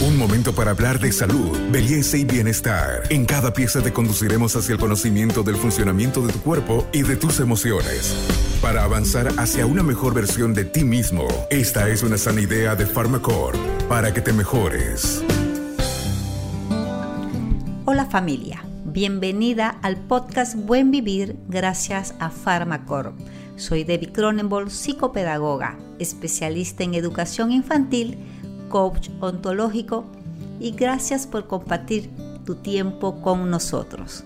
Un momento para hablar de salud, belleza y bienestar. En cada pieza te conduciremos hacia el conocimiento del funcionamiento de tu cuerpo y de tus emociones. Para avanzar hacia una mejor versión de ti mismo, esta es una sana idea de Pharmacore para que te mejores. Hola familia, bienvenida al podcast Buen Vivir gracias a Pharmacore. Soy Debbie Cronenbol, psicopedagoga, especialista en educación infantil coach ontológico y gracias por compartir tu tiempo con nosotros.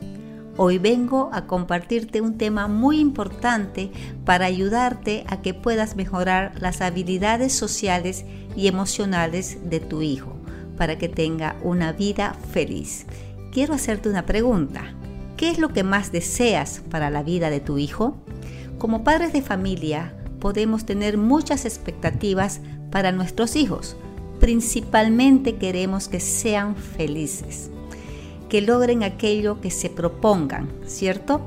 Hoy vengo a compartirte un tema muy importante para ayudarte a que puedas mejorar las habilidades sociales y emocionales de tu hijo, para que tenga una vida feliz. Quiero hacerte una pregunta. ¿Qué es lo que más deseas para la vida de tu hijo? Como padres de familia, podemos tener muchas expectativas para nuestros hijos, principalmente queremos que sean felices, que logren aquello que se propongan, ¿cierto?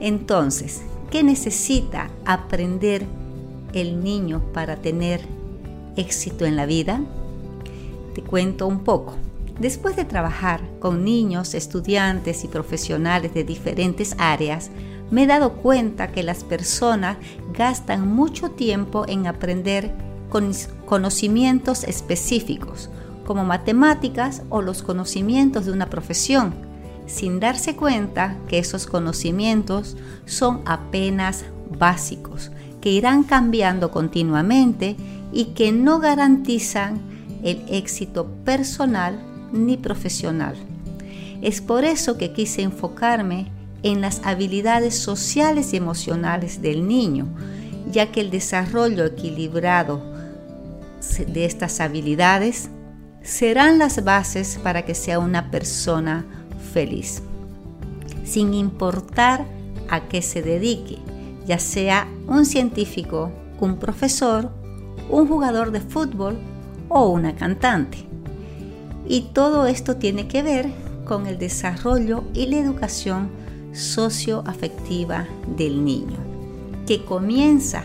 Entonces, ¿qué necesita aprender el niño para tener éxito en la vida? Te cuento un poco. Después de trabajar con niños, estudiantes y profesionales de diferentes áreas, me he dado cuenta que las personas gastan mucho tiempo en aprender con conocimientos específicos, como matemáticas o los conocimientos de una profesión, sin darse cuenta que esos conocimientos son apenas básicos, que irán cambiando continuamente y que no garantizan el éxito personal ni profesional. Es por eso que quise enfocarme en las habilidades sociales y emocionales del niño, ya que el desarrollo equilibrado de estas habilidades serán las bases para que sea una persona feliz, sin importar a qué se dedique, ya sea un científico, un profesor, un jugador de fútbol o una cantante. Y todo esto tiene que ver con el desarrollo y la educación socioafectiva del niño, que comienza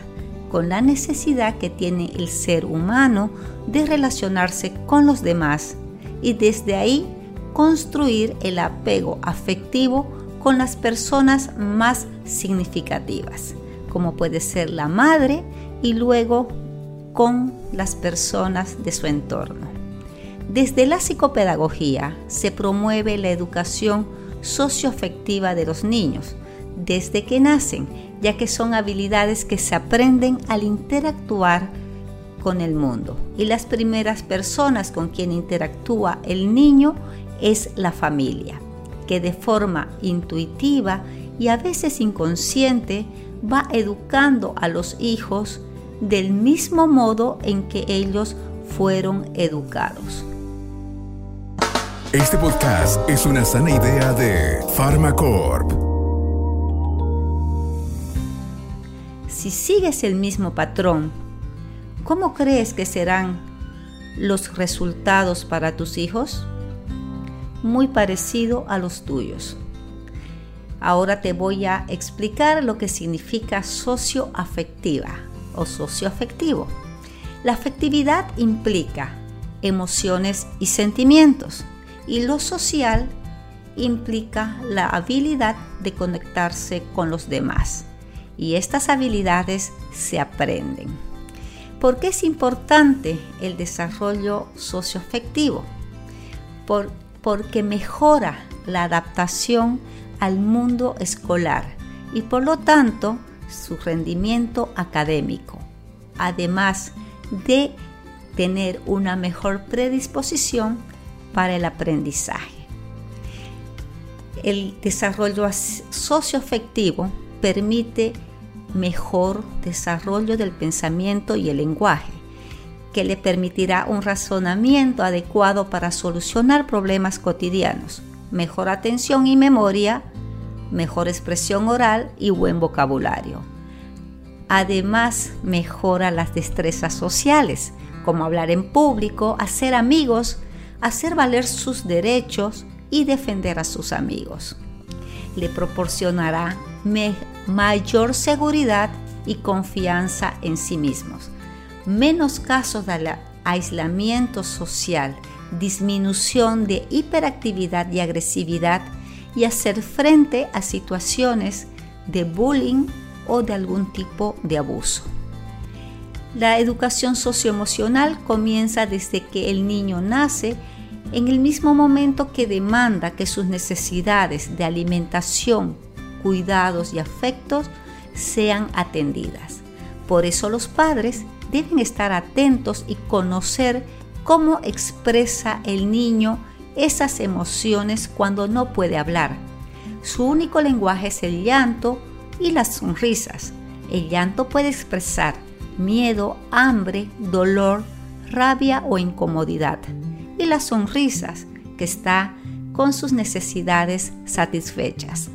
con la necesidad que tiene el ser humano de relacionarse con los demás y desde ahí construir el apego afectivo con las personas más significativas, como puede ser la madre y luego con las personas de su entorno. Desde la psicopedagogía se promueve la educación socioafectiva de los niños desde que nacen ya que son habilidades que se aprenden al interactuar con el mundo. Y las primeras personas con quien interactúa el niño es la familia, que de forma intuitiva y a veces inconsciente va educando a los hijos del mismo modo en que ellos fueron educados. Este podcast es una sana idea de Pharmacorp. Si sigues el mismo patrón, ¿cómo crees que serán los resultados para tus hijos? Muy parecido a los tuyos. Ahora te voy a explicar lo que significa socioafectiva o socioafectivo. La afectividad implica emociones y sentimientos y lo social implica la habilidad de conectarse con los demás y estas habilidades se aprenden. ¿Por qué es importante el desarrollo socioafectivo? Por, porque mejora la adaptación al mundo escolar y por lo tanto su rendimiento académico, además de tener una mejor predisposición para el aprendizaje. El desarrollo socioafectivo permite mejor desarrollo del pensamiento y el lenguaje, que le permitirá un razonamiento adecuado para solucionar problemas cotidianos, mejor atención y memoria, mejor expresión oral y buen vocabulario. Además, mejora las destrezas sociales, como hablar en público, hacer amigos, hacer valer sus derechos y defender a sus amigos. Le proporcionará mayor seguridad y confianza en sí mismos, menos casos de, aislamiento social, disminución de hiperactividad y agresividad y hacer frente a situaciones de bullying o de algún tipo de abuso. La educación socioemocional comienza desde que el niño nace en el mismo momento que demanda que sus necesidades de alimentación, cuidados y afectos sean atendidas. Por eso los padres deben estar atentos y conocer cómo expresa el niño esas emociones cuando no puede hablar. Su único lenguaje es el llanto y las sonrisas. El llanto puede expresar miedo, hambre, dolor, rabia o incomodidad. Y las sonrisas, que está con sus necesidades satisfechas.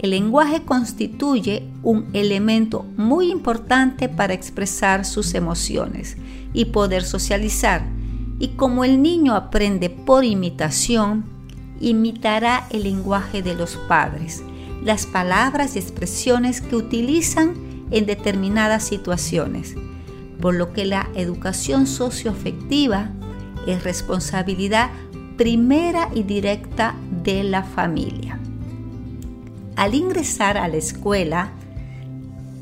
El lenguaje constituye un elemento muy importante para expresar sus emociones y poder socializar. Y como el niño aprende por imitación, imitará el lenguaje de los padres, las palabras y expresiones que utilizan en determinadas situaciones, por lo que la educación socioafectiva es responsabilidad primera y directa de la familia. Al ingresar a la escuela,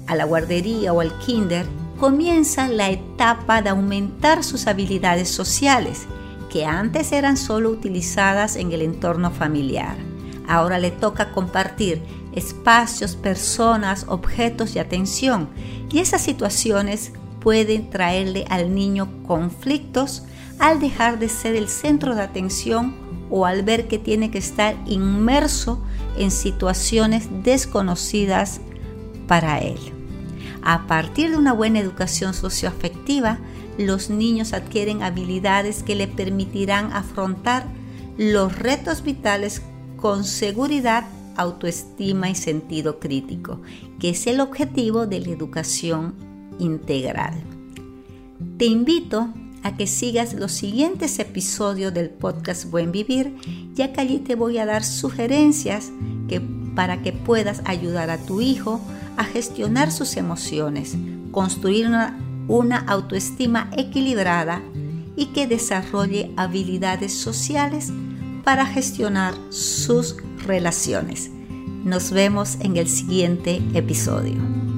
a la guardería o al kinder, comienza la etapa de aumentar sus habilidades sociales, que antes eran solo utilizadas en el entorno familiar. Ahora le toca compartir espacios, personas, objetos y atención. Y esas situaciones pueden traerle al niño conflictos al dejar de ser el centro de atención o al ver que tiene que estar inmerso en situaciones desconocidas para él. A partir de una buena educación socioafectiva, los niños adquieren habilidades que le permitirán afrontar los retos vitales con seguridad autoestima y sentido crítico, que es el objetivo de la educación integral. Te invito a que sigas los siguientes episodios del podcast Buen Vivir, ya que allí te voy a dar sugerencias que, para que puedas ayudar a tu hijo a gestionar sus emociones, construir una, una autoestima equilibrada y que desarrolle habilidades sociales para gestionar sus relaciones. Nos vemos en el siguiente episodio.